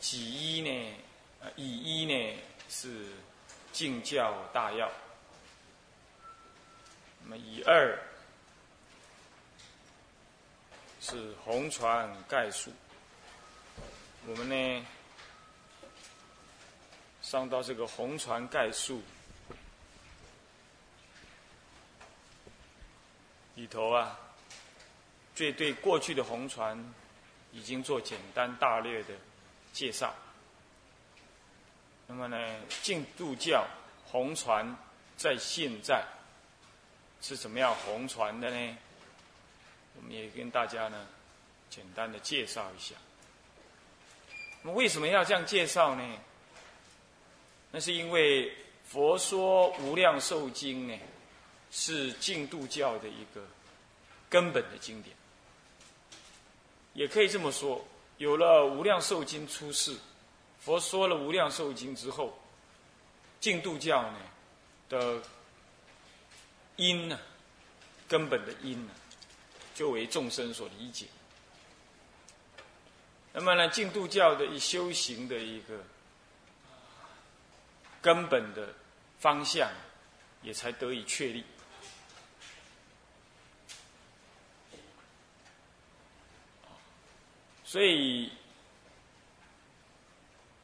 己一呢，呃，乙一呢是敬教大要，那么乙二是红传概述。我们呢，上到这个红传概述里头啊，最对过去的红传已经做简单大略的。介绍。那么呢，净度教红传在现在是怎么样红传的呢？我们也跟大家呢简单的介绍一下。那么为什么要这样介绍呢？那是因为《佛说无量寿经》呢是净度教的一个根本的经典，也可以这么说。有了《无量寿经》出世，佛说了《无量寿经》之后，净度教呢的因呢，根本的因呢，就为众生所理解。那么呢，净度教的一修行的一个根本的方向，也才得以确立。所以，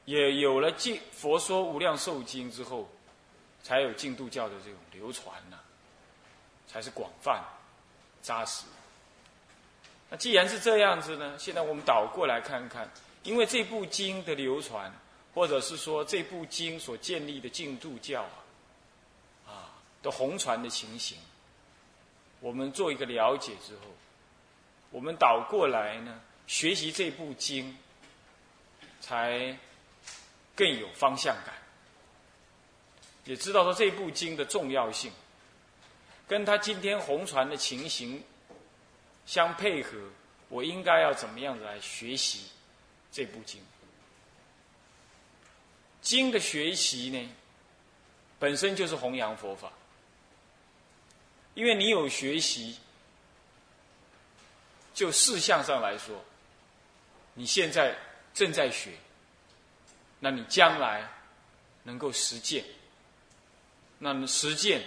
也有了《净佛说无量寿经》之后，才有净度教的这种流传呢，才是广泛、扎实。那既然是这样子呢，现在我们倒过来看看，因为这部经的流传，或者是说这部经所建立的净度教啊，啊的红传的情形，我们做一个了解之后，我们倒过来呢。学习这部经，才更有方向感，也知道说这部经的重要性，跟他今天红传的情形相配合，我应该要怎么样子来学习这部经？经的学习呢，本身就是弘扬佛法，因为你有学习，就事项上来说。你现在正在学，那你将来能够实践，那么实践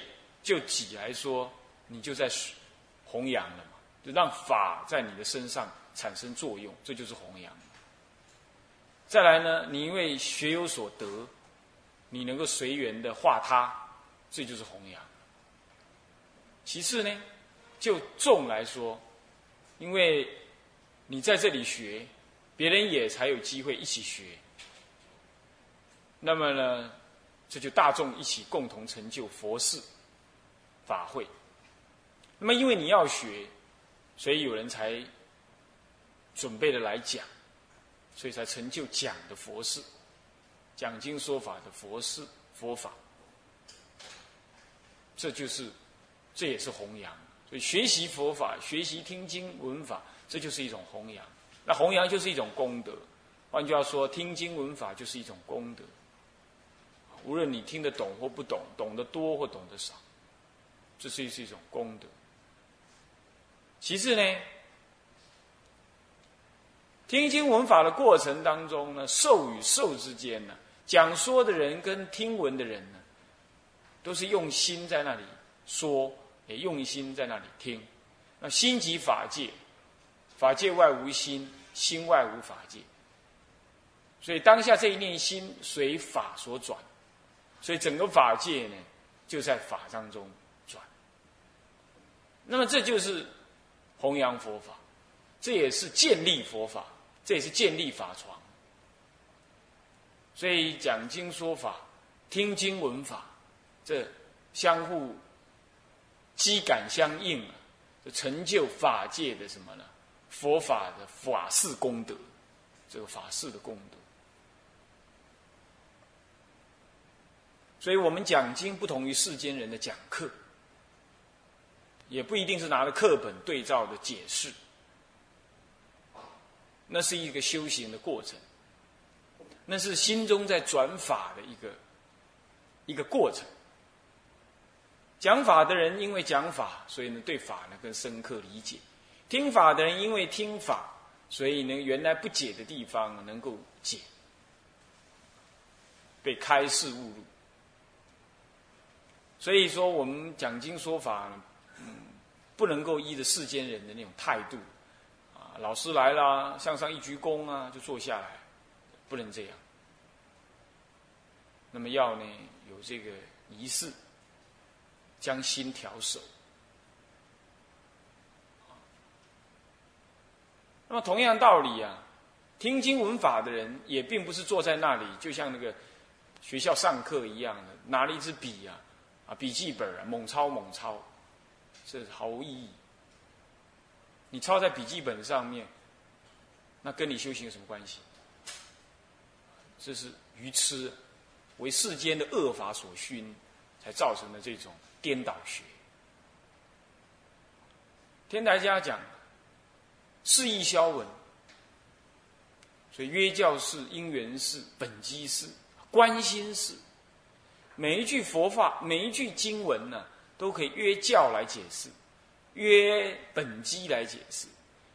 就己来说，你就在弘扬了嘛，就让法在你的身上产生作用，这就是弘扬。再来呢，你因为学有所得，你能够随缘的化他，这就是弘扬。其次呢，就众来说，因为你在这里学。别人也才有机会一起学，那么呢，这就大众一起共同成就佛事法会。那么因为你要学，所以有人才准备的来讲，所以才成就讲的佛事，讲经说法的佛事佛法。这就是，这也是弘扬。所以学习佛法，学习听经闻法，这就是一种弘扬。那弘扬就是一种功德，换句话说，听经闻法就是一种功德。无论你听得懂或不懂，懂得多或懂得少，这是是一种功德。其次呢，听经闻法的过程当中呢，受与受之间呢，讲说的人跟听闻的人呢，都是用心在那里说，也用心在那里听。那心即法界，法界外无心。心外无法界，所以当下这一念心随法所转，所以整个法界呢就在法当中转。那么这就是弘扬佛法，这也是建立佛法，这也是建立法床。所以讲经说法、听经闻法，这相互机感相应啊，成就法界的什么呢？佛法的法事功德，这个法事的功德，所以我们讲经不同于世间人的讲课，也不一定是拿着课本对照的解释，那是一个修行的过程，那是心中在转法的一个一个过程。讲法的人因为讲法，所以呢对法呢更深刻理解。听法的人，因为听法，所以呢，原来不解的地方能够解。被开示误入。所以说，我们讲经说法，嗯，不能够依着世间人的那种态度，啊，老师来了，向上一鞠躬啊，就坐下来，不能这样。那么要呢，有这个仪式，将心调守。那么同样道理啊，听经闻法的人也并不是坐在那里，就像那个学校上课一样的，拿了一支笔啊，啊笔记本啊猛抄猛抄，这是毫无意义。你抄在笔记本上面，那跟你修行有什么关系？这是愚痴，为世间的恶法所熏，才造成的这种颠倒学。天台家讲。示意消文，所以约教是、因缘是、本机是、关心是，每一句佛法、每一句经文呢，都可以约教来解释，约本机来解释，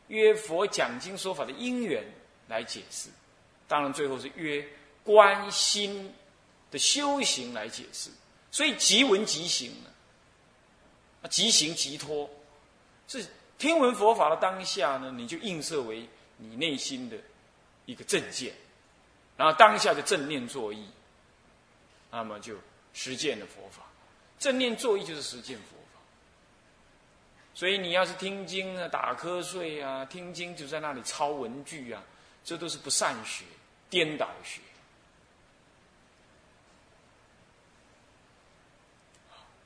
约佛讲经说法的因缘来解释，当然最后是约关心的修行来解释。所以即文即行呢，啊，即行即脱，是。听闻佛法的当下呢，你就映射为你内心的一个正见，然后当下就正念作意，那么就实践了佛法。正念作意就是实践佛法。所以你要是听经啊、打瞌睡啊，听经就在那里抄文句啊，这都是不善学、颠倒学。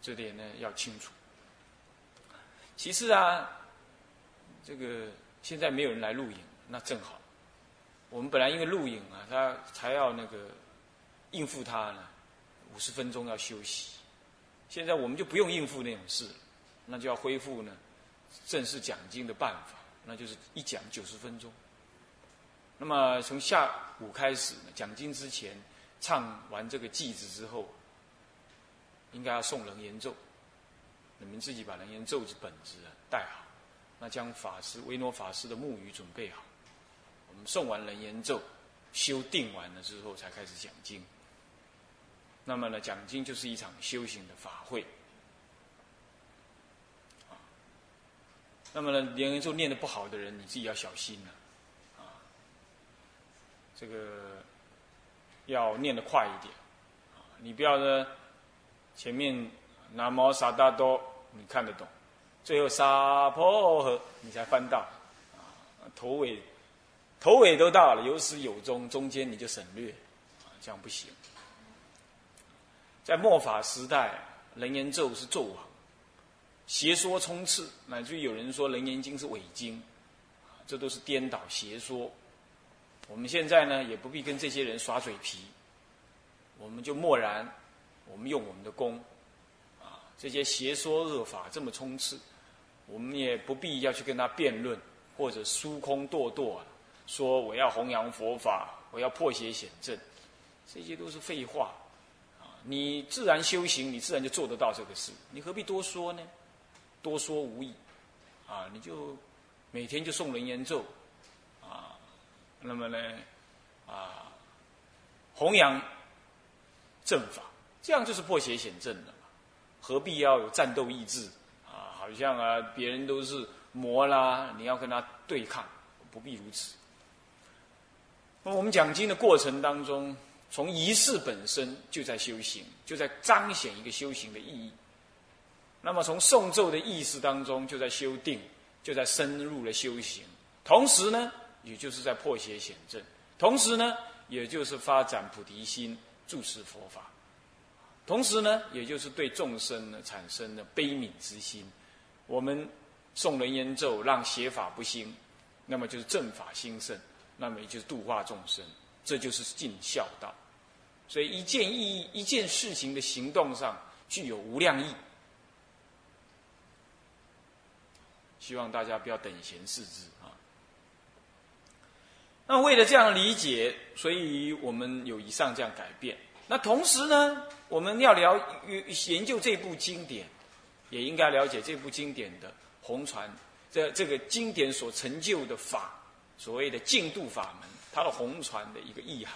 这点呢要清楚。其次啊。这个现在没有人来录影，那正好。我们本来因为录影啊，他才要那个应付他呢，五十分钟要休息。现在我们就不用应付那种事，那就要恢复呢正式讲经的办法，那就是一讲九十分钟。那么从下午开始讲经之前，唱完这个偈子之后，应该要送楞严咒，你们自己把楞严咒本子带好。那将法师维诺法师的木鱼准备好，我们诵完人言咒，修定完了之后，才开始讲经。那么呢，讲经就是一场修行的法会。那么呢，连言咒念的不好的人，你自己要小心了。啊，这个要念的快一点。啊，你不要呢，前面南无萨达多，你看得懂。最后沙婆诃，你才翻到，啊，头尾，头尾都到了，有始有终，中间你就省略，啊，这样不行。在末法时代，人言咒是咒王，邪说充斥，乃至于有人说人言经是伪经，这都是颠倒邪说。我们现在呢，也不必跟这些人耍嘴皮，我们就默然，我们用我们的功，啊，这些邪说恶法这么充斥。我们也不必要去跟他辩论，或者疏空堕堕啊，说我要弘扬佛法，我要破邪显正，这些都是废话。啊，你自然修行，你自然就做得到这个事，你何必多说呢？多说无益。啊，你就每天就诵人言咒，啊，那么呢，啊，弘扬正法，这样就是破邪显正了嘛？何必要有战斗意志？好像啊，别人都是魔啦，你要跟他对抗，不必如此。那我们讲经的过程当中，从仪式本身就在修行，就在彰显一个修行的意义。那么从诵咒的意识当中，就在修定，就在深入了修行。同时呢，也就是在破邪显正，同时呢，也就是发展菩提心，注持佛法。同时呢，也就是对众生呢产生了悲悯之心。我们诵人言咒，让邪法不兴，那么就是正法兴盛，那么也就是度化众生，这就是尽孝道。所以一件意义、一件事情的行动上具有无量义。希望大家不要等闲视之啊。那为了这样理解，所以我们有以上这样改变。那同时呢，我们要聊研究这部经典。也应该了解这部经典的红传，这这个经典所成就的法，所谓的净度法门，它的红传的一个意涵。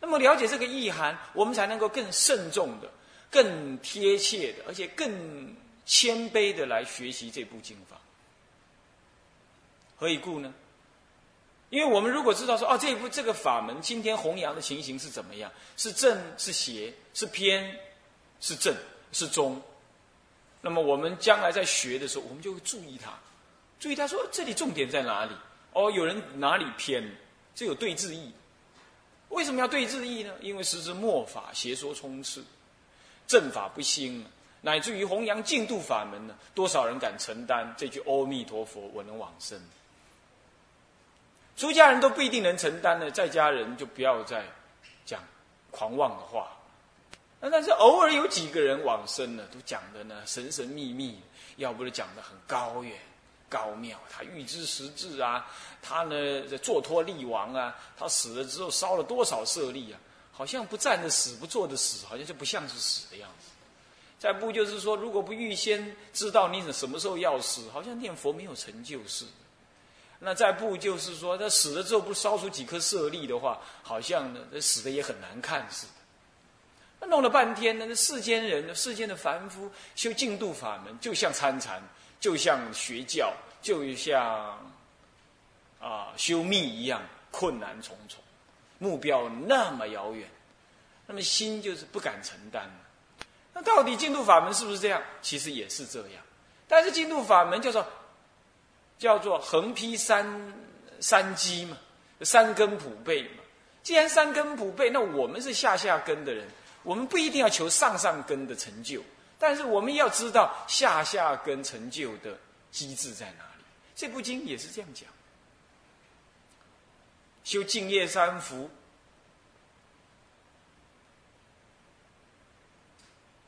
那么了解这个意涵，我们才能够更慎重的、更贴切的，而且更谦卑的来学习这部经法。何以故呢？因为我们如果知道说，哦，这部这个法门今天弘扬的情形是怎么样？是正是邪？是偏？是正？是中？那么我们将来在学的时候，我们就会注意它，注意他说这里重点在哪里？哦，有人哪里偏？这有对治意。为什么要对治意呢？因为时之末法邪说充斥，正法不兴，乃至于弘扬净土法门呢，多少人敢承担这句阿弥陀佛，我能往生？出家人都不一定能承担呢，在家人就不要再讲狂妄的话。那但是偶尔有几个人往生了，都讲的呢神神秘秘，要不就讲的很高远。高妙，他预知实质啊，他呢坐托立王啊，他死了之后烧了多少舍利啊？好像不站着死，不坐着死，好像就不像是死的样子。再不就是说，如果不预先知道你什么时候要死，好像念佛没有成就似的。那再不就是说，他死了之后不烧出几颗舍利的话，好像呢死的也很难看似的。弄了半天呢，那世间人、世间的凡夫修净度法门，就像参禅。就像学教，就像啊修密一样，困难重重，目标那么遥远，那么心就是不敢承担那到底净土法门是不是这样？其实也是这样，但是净土法门叫做叫做横劈三三基嘛，三根普被嘛。既然三根普被，那我们是下下根的人，我们不一定要求上上根的成就。但是我们要知道下下根成就的机制在哪里？这部经也是这样讲。修净业三福，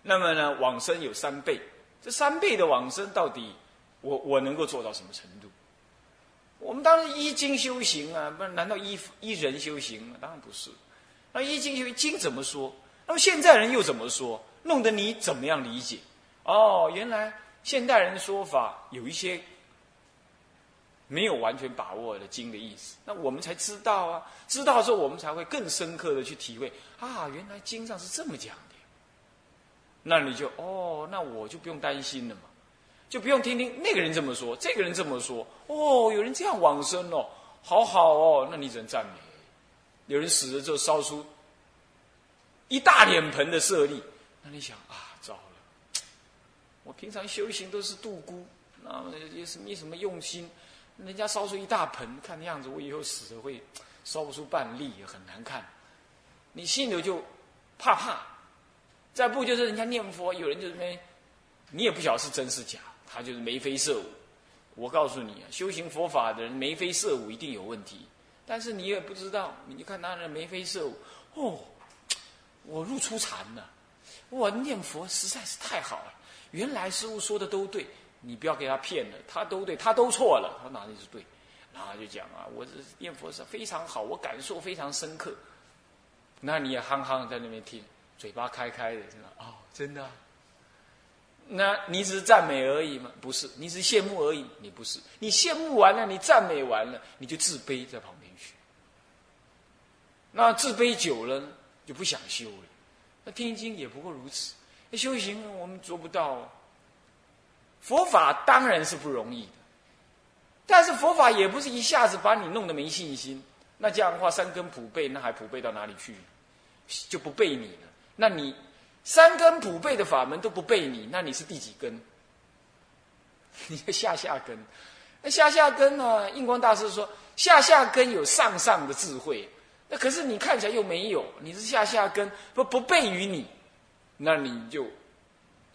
那么呢，往生有三倍。这三倍的往生，到底我我能够做到什么程度？我们当然依经修行啊，不然难道依依人修行吗？当然不是。那依经修经怎么说？那么现在人又怎么说？弄得你怎么样理解？哦，原来现代人的说法有一些没有完全把握的经的意思，那我们才知道啊，知道之后我们才会更深刻的去体会啊，原来经上是这么讲的。那你就哦，那我就不用担心了嘛，就不用听听那个人这么说，这个人这么说，哦，有人这样往生哦，好好哦，那你只能赞美。有人死了之后烧出一大脸盆的舍利。那你想啊，糟了！我平常修行都是度孤，那么也是没什么用心。人家烧出一大盆，看那样子我以后死了会烧不出半粒，也很难看。你心里就怕怕。再不就是人家念佛，有人就是没，你也不晓得是真是假，他就是眉飞色舞。我告诉你啊，修行佛法的人眉飞色舞一定有问题，但是你也不知道，你就看他人眉飞色舞，哦，我入出禅了。我念佛实在是太好了，原来师傅说的都对，你不要给他骗了，他都对，他都错了，他哪里是对？然后就讲啊，我这念佛是非常好，我感受非常深刻。那你也憨憨在那边听，嘴巴开开的，真的哦，真的。那你只是赞美而已吗？不是，你只是羡慕而已，你不是。你羡慕完了，你赞美完了，你就自卑在旁边去。那自卑久了，就不想修了。那听经也不过如此，那修行我们做不到。佛法当然是不容易的，但是佛法也不是一下子把你弄得没信心。那这样的话，三根普被，那还普被到哪里去？就不背你了。那你三根普被的法门都不背你，那你是第几根？你的下下根。那下下根呢？印光大师说，下下根有上上的智慧。那可是你看起来又没有，你是下下根不不备于你，那你就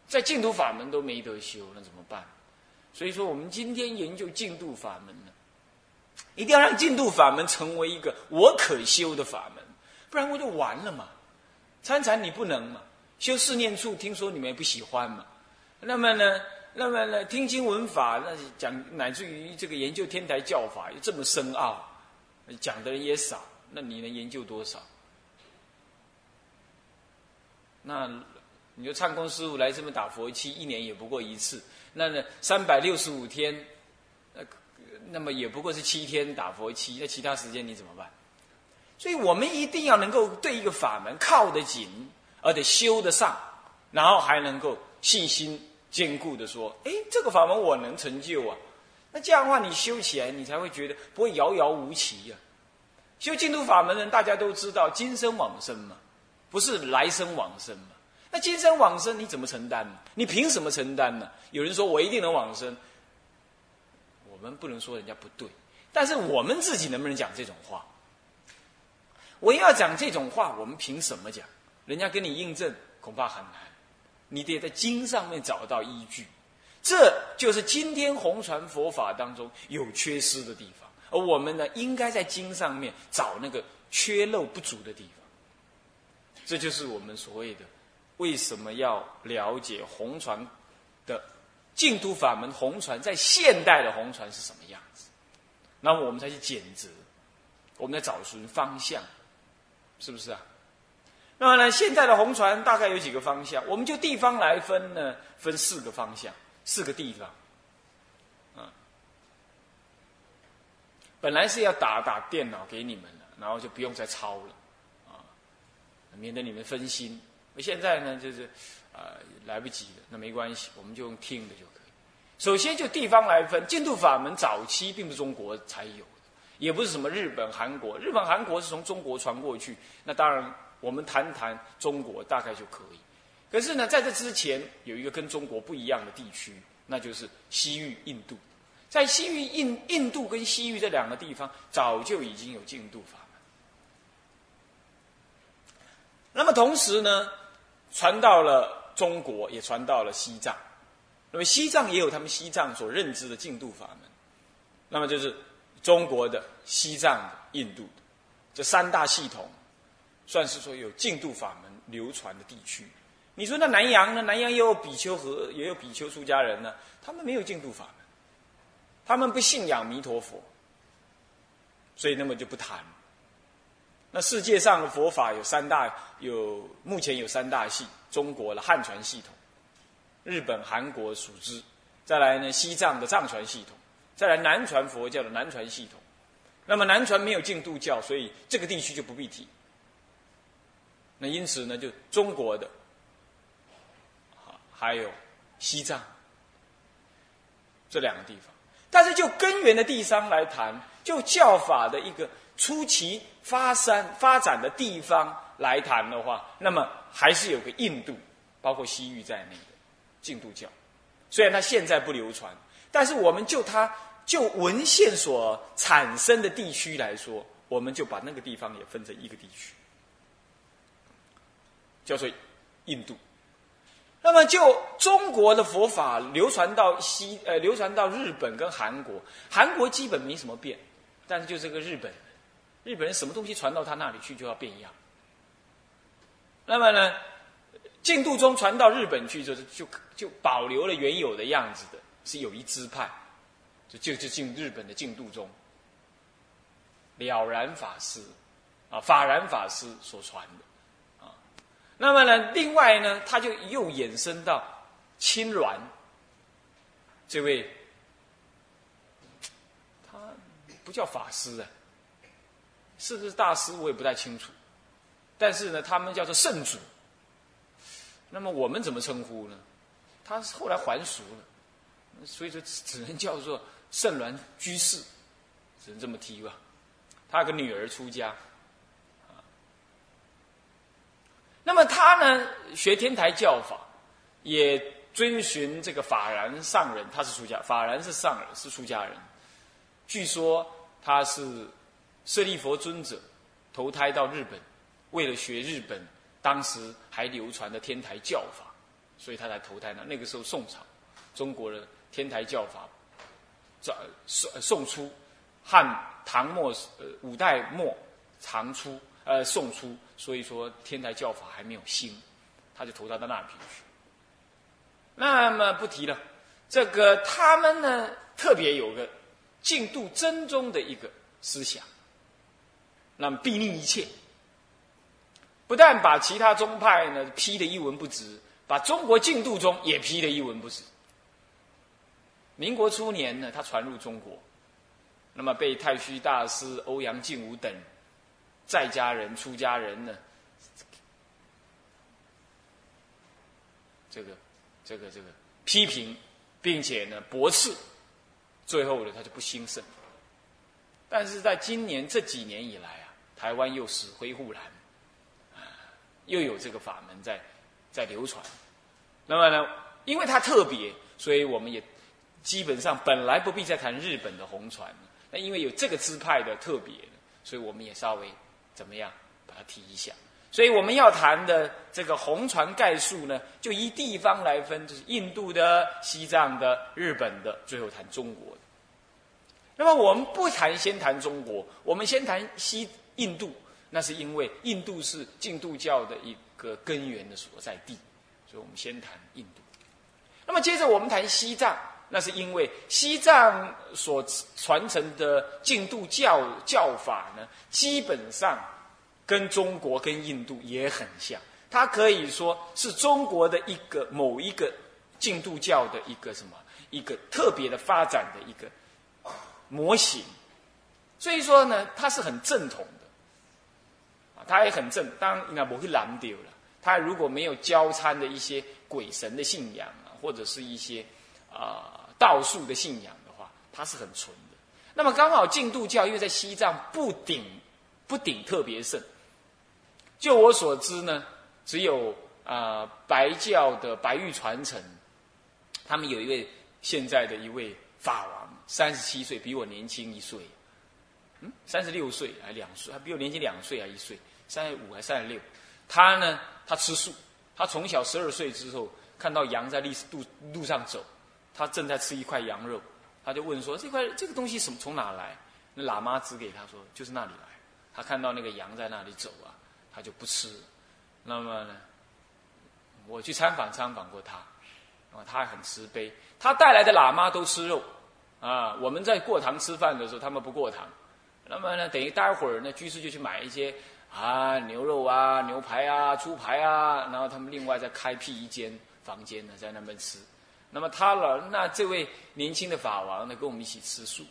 在净土法门都没得修，那怎么办？所以说，我们今天研究净土法门呢，一定要让净土法门成为一个我可修的法门，不然我就完了嘛。参禅你不能嘛，修四念处，听说你们也不喜欢嘛。那么呢，那么呢，听经闻法，那讲乃至于这个研究天台教法又这么深奥，讲的人也少。那你能研究多少？那你就唱功师傅来这么打佛七，一年也不过一次。那呢，三百六十五天，那那么也不过是七天打佛七，那其他时间你怎么办？所以我们一定要能够对一个法门靠得紧，而且修得上，然后还能够信心坚固的说：“哎，这个法门我能成就啊。”那这样的话，你修起来，你才会觉得不会遥遥无期呀。修净土法门的人，大家都知道，今生往生嘛，不是来生往生嘛。那今生往生，你怎么承担呢？你凭什么承担呢？有人说我一定能往生，我们不能说人家不对，但是我们自己能不能讲这种话？我要讲这种话，我们凭什么讲？人家跟你印证，恐怕很难。你得在经上面找到依据，这就是今天红传佛法当中有缺失的地方。而我们呢，应该在经上面找那个缺漏不足的地方。这就是我们所谓的为什么要了解红船的净土法门，红船在现代的红船是什么样子，那么我们才去检择，我们在找寻方向。是不是啊？那么呢，现在的红船大概有几个方向？我们就地方来分呢，分四个方向，四个地方。本来是要打打电脑给你们的，然后就不用再抄了，啊，免得你们分心。现在呢，就是啊，来不及了，那没关系，我们就用听的就可以。首先就地方来分，净土法门早期并不是中国才有。也不是什么日本、韩国，日本、韩国是从中国传过去。那当然，我们谈谈中国大概就可以。可是呢，在这之前有一个跟中国不一样的地区，那就是西域、印度。在西域、印印度跟西域这两个地方，早就已经有净土法门。那么同时呢，传到了中国，也传到了西藏。那么西藏也有他们西藏所认知的净土法门。那么就是。中国的、西藏的、印度的这三大系统，算是说有净土法门流传的地区。你说那南洋呢？南洋也有比丘和也有比丘出家人呢，他们没有净土法门，他们不信仰弥陀佛，所以那么就不谈。那世界上的佛法有三大，有目前有三大系：中国的汉传系统、日本、韩国属之，再来呢西藏的藏传系统。再来南传佛教的南传系统，那么南传没有净土教，所以这个地区就不必提。那因此呢，就中国的，还有西藏这两个地方。但是就根源的地方来谈，就教法的一个初期发山发展的地方来谈的话，那么还是有个印度，包括西域在内的印度教。虽然它现在不流传。但是我们就它就文献所产生的地区来说，我们就把那个地方也分成一个地区，叫做印度。那么就中国的佛法流传到西呃流传到日本跟韩国，韩国基本没什么变，但是就这个日本，日本人什么东西传到他那里去就要变样。那么呢，净土宗传到日本去就是就就保留了原有的样子的。是有一支派，就就就进日本的净土宗，了然法师，啊，法然法师所传的，那么呢，另外呢，他就又衍生到青鸾这位，他不叫法师啊，是不是大师我也不太清楚，但是呢，他们叫做圣主，那么我们怎么称呼呢？他是后来还俗了。所以说，只能叫做圣鸾居士，只能这么提吧。他有个女儿出家，那么他呢学天台教法，也遵循这个法然上人，他是出家，法然是上人，是出家人。据说他是舍利佛尊者投胎到日本，为了学日本当时还流传的天台教法，所以他才投胎呢。那个时候宋朝，中国的。天台教法，早宋宋初，汉唐末呃五代末，唐初呃宋初，所以说天台教法还没有兴，他就投到到那里去。那么不提了，这个他们呢特别有个净度真宗的一个思想，那么必逆一切，不但把其他宗派呢批的一文不值，把中国净度宗也批的一文不值。民国初年呢，他传入中国，那么被太虚大师欧阳靖武等在家人、出家人呢，这个、这个、这个批评，并且呢驳斥，最后呢他就不兴盛。但是在今年这几年以来啊，台湾又死灰复燃，又有这个法门在在流传。那么呢，因为它特别，所以我们也基本上本来不必再谈日本的红船。那因为有这个支派的特别，所以我们也稍微怎么样把它提一下。所以我们要谈的这个红船概述呢，就依地方来分，就是印度的、西藏的、日本的，最后谈中国的。那么我们不谈，先谈中国，我们先谈西印度。那是因为印度是印度教的一个根源的所在地，所以我们先谈印度。那么接着我们谈西藏，那是因为西藏所传承的净度教教法呢，基本上跟中国跟印度也很像，它可以说是中国的一个某一个净度教的一个什么一个特别的发展的一个。模型，所以说呢，它是很正统的，啊，它也很正。当然，应该不会蓝丢了。它如果没有交参的一些鬼神的信仰啊，或者是一些啊道术的信仰的话，它是很纯的。那么刚好净土教因为在西藏不顶不顶特别盛，就我所知呢，只有啊白教的白玉传承，他们有一位现在的一位法王。三十七岁，比我年轻一岁，嗯，三十六岁还两岁，还比我年轻两岁还一岁，三十五还三十六。他呢，他吃素，他从小十二岁之后看到羊在历史路路上走，他正在吃一块羊肉，他就问说：“这块这个东西什么从哪来？”那喇嘛指给他说：“就是那里来。”他看到那个羊在那里走啊，他就不吃。那么呢，我去参访参访过他，啊，他很慈悲，他带来的喇嘛都吃肉。啊，我们在过堂吃饭的时候，他们不过堂。那么呢，等于待会儿呢，居士就去买一些啊牛肉啊、牛排啊、猪排啊，然后他们另外再开辟一间房间呢，在那边吃。那么他了，那这位年轻的法王呢，跟我们一起吃素。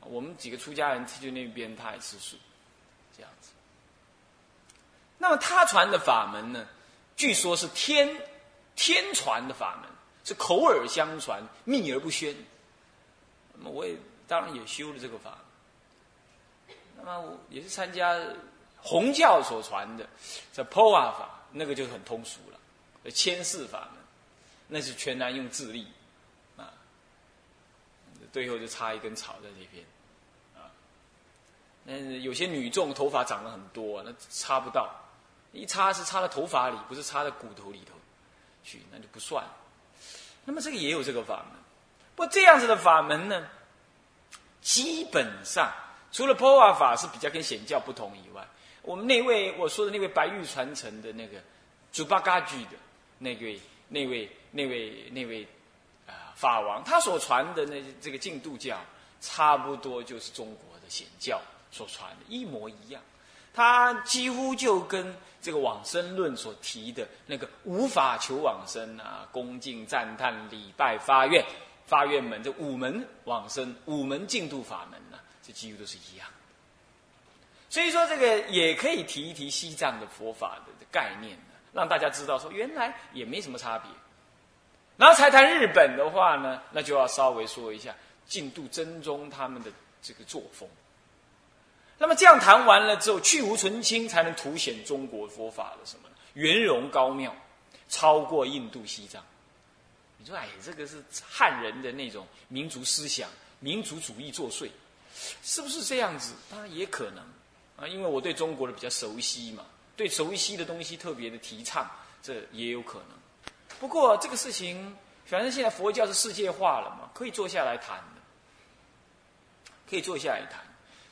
我们几个出家人去那边，他也吃素，这样子。那么他传的法门呢，据说是天天传的法门，是口耳相传，秘而不宣。那么我也当然也修了这个法，那么我也是参加红教所传的这破瓦法，那个就很通俗了，千世法门，那是全然用智力啊，最后就插一根草在这边啊，那有些女众头发长得很多，那插不到，一插是插在头发里，不是插在骨头里头去，那就不算。那么这个也有这个法门。不过这样子的法门呢，基本上除了破瓦法是比较跟显教不同以外，我们那位我说的那位白玉传承的那个祖巴嘎举的那位那位那位那位啊法王，他所传的那这个净度教，差不多就是中国的显教所传的一模一样，他几乎就跟这个往生论所提的那个无法求往生啊，恭敬赞叹礼拜发愿。发愿门这五门往生、五门净土法门呢，这几乎都是一样。所以说，这个也可以提一提西藏的佛法的概念让大家知道说，原来也没什么差别。然后才谈日本的话呢，那就要稍微说一下净土真宗他们的这个作风。那么这样谈完了之后，去无存清，才能凸显中国佛法的什么呢？圆融高妙，超过印度西藏。你说哎，这个是汉人的那种民族思想、民族主义作祟，是不是这样子？当然也可能啊，因为我对中国的比较熟悉嘛，对熟悉的东西特别的提倡，这也有可能。不过这个事情，反正现在佛教是世界化了嘛，可以坐下来谈的，可以坐下来谈。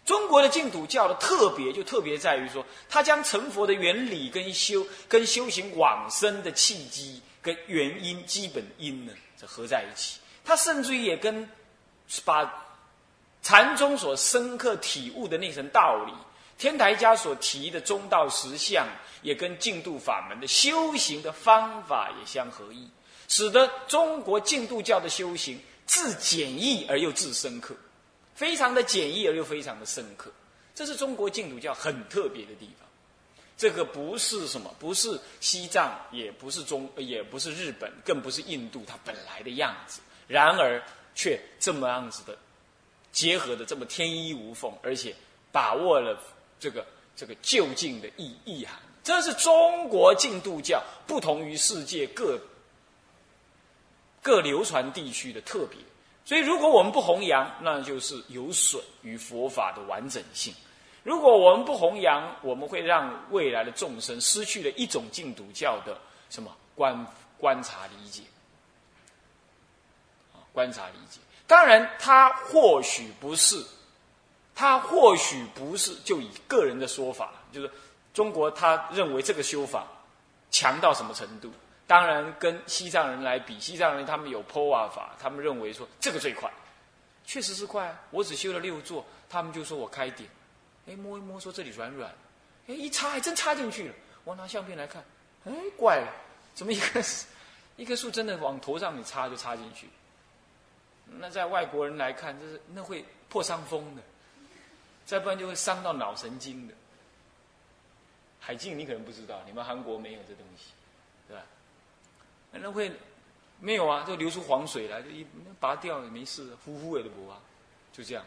中国的净土教的特别就特别在于说，它将成佛的原理跟修跟修行往生的契机。跟原因、基本因呢，这合在一起。他甚至于也跟把禅宗所深刻体悟的那层道理，天台家所提的中道实相，也跟净土法门的修行的方法也相合一，使得中国净土教的修行自简易而又自深刻，非常的简易而又非常的深刻。这是中国净土教很特别的地方。这个不是什么，不是西藏，也不是中，也不是日本，更不是印度，它本来的样子。然而，却这么样子的结合的这么天衣无缝，而且把握了这个这个就近的意意涵。这是中国净土教不同于世界各各流传地区的特别。所以，如果我们不弘扬，那就是有损于佛法的完整性。如果我们不弘扬，我们会让未来的众生失去了一种净土教的什么观观察理解啊？观察理解。当然，他或许不是，他或许不是，就以个人的说法，就是中国他认为这个修法强到什么程度？当然，跟西藏人来比，西藏人他们有破瓦法，他们认为说这个最快，确实是快啊。我只修了六座，他们就说我开点。哎，摸一摸，说这里软软，哎，一插还真插进去了。我拿相片来看，哎，怪了，怎么一棵一棵树真的往头上你插就插进去？那在外国人来看，这是那会破伤风的，再不然就会伤到脑神经的。海静你可能不知道，你们韩国没有这东西，对吧？那会没有啊，就流出黄水来，就一拔掉也没事，呼呼也都不啊，就这样。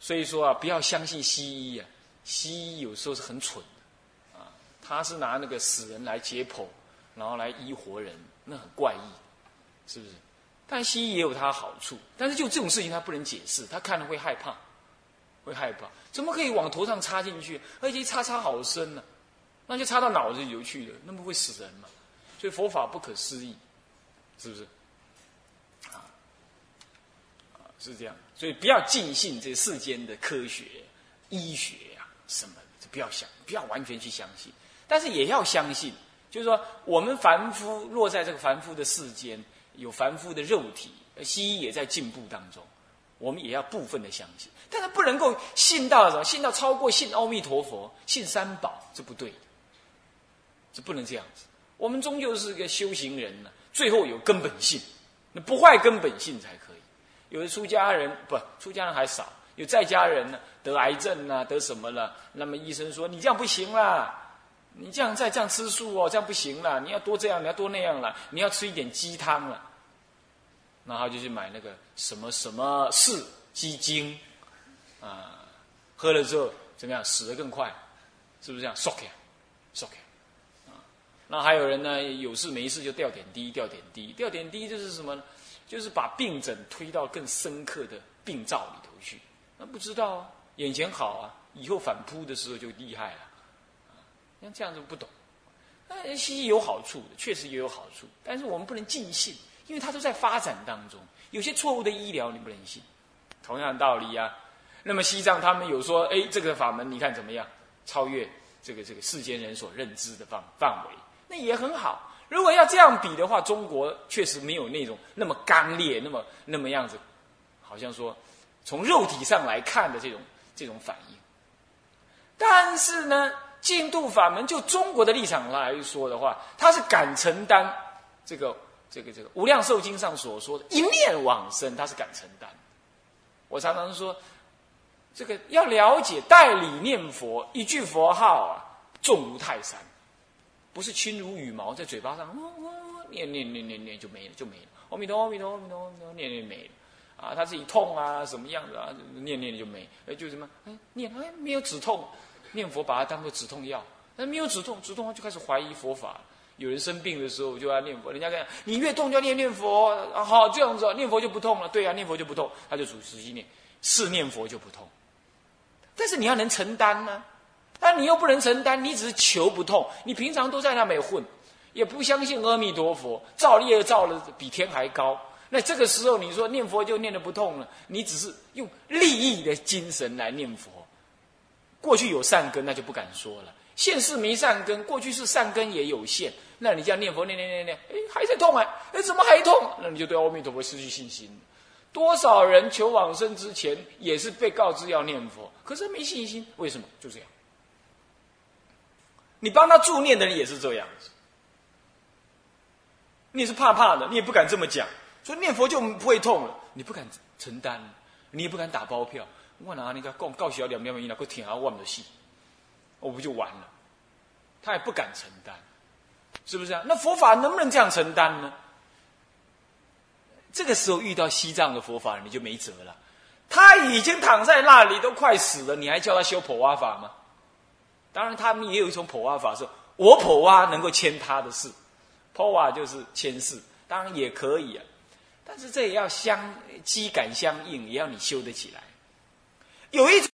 所以说啊，不要相信西医啊！西医有时候是很蠢的，啊，他是拿那个死人来解剖，然后来医活人，那很怪异，是不是？但西医也有它好处，但是就这种事情他不能解释，他看了会害怕，会害怕，怎么可以往头上插进去？而且插插好深呢，那就插到脑子里去了，那不会死人嘛？所以佛法不可思议，是不是啊？是这样，所以不要尽信这世间的科学、医学呀什么的，不要想，不要完全去相信。但是也要相信，就是说，我们凡夫落在这个凡夫的世间，有凡夫的肉体，西医也在进步当中，我们也要部分的相信。但是不能够信到什么，信到超过信阿弥陀佛、信三宝，这不对的，这不能这样子。我们终究是个修行人呢，最后有根本性，那不坏根本性才可以。有的出家人不出家人还少，有在家人呢得癌症啊得什么了？那么医生说你这样不行啦，你这样再这样吃素哦，这样不行了，你要多这样，你要多那样了，你要吃一点鸡汤了。然后就去买那个什么什么四鸡精，啊，喝了之后怎么样？死得更快，是不是这样？s o k s o k 啊，那还有人呢，有事没事就吊点滴，吊点滴，吊点滴就是什么呢？就是把病症推到更深刻的病灶里头去，那不知道啊，眼前好啊，以后反扑的时候就厉害了，啊，像这样子不懂，那西医有好处，确实也有好处，但是我们不能尽信，因为它都在发展当中，有些错误的医疗你不能信，同样道理呀。那么西藏他们有说，哎，这个法门你看怎么样？超越这个这个世间人所认知的范范围，那也很好。如果要这样比的话，中国确实没有那种那么刚烈、那么那么样子，好像说从肉体上来看的这种这种反应。但是呢，净度法门就中国的立场来说的话，它是敢承担这个这个这个《无量寿经》上所说的一念往生，他是敢承担。我常常说，这个要了解代理念佛，一句佛号啊，重如泰山。不是轻如羽毛，在嘴巴上，念念念念念就没了，就没了。阿弥陀，阿弥陀，阿弥陀，阿弥陀，念念没了。啊，他自己痛啊，什么样子啊？念念就没，哎，就什么？哎，念哎没有止痛，念佛把它当做止痛药。那没有止痛，止痛就开始怀疑佛法。有人生病的时候就要念佛，人家讲你越痛就要念念佛，好这样子，念佛就不痛了。对啊，念佛就不痛，他就属实际念，是念佛就不痛。但是你要能承担呢。但你又不能承担，你只是求不痛。你平常都在那边混，也不相信阿弥陀佛，造业造了比天还高。那这个时候你说念佛就念得不痛了，你只是用利益的精神来念佛。过去有善根，那就不敢说了。现世没善根，过去是善根也有限。那你这样念佛念念念念，哎，还在痛哎，哎，怎么还痛？那你就对阿弥陀佛失去信心。多少人求往生之前也是被告知要念佛，可是没信心，为什么？就这样。你帮他助念的人也是这样，你也是怕怕的，你也不敢这么讲，说念佛就不会痛了，你不敢承担，你也不敢打包票。我哪你个讲告小两两，你那个听啊，我们的戏，我不就完了？他也不敢承担，是不是啊？那佛法能不能这样承担呢？这个时候遇到西藏的佛法，你就没辙了。他已经躺在那里，都快死了，你还叫他修普瓦法吗？当然，他们也有一种普瓦法，是我普瓦能够牵他的事，普瓦就是牵事，当然也可以啊。但是这也要相机感相应，也要你修得起来。有一种。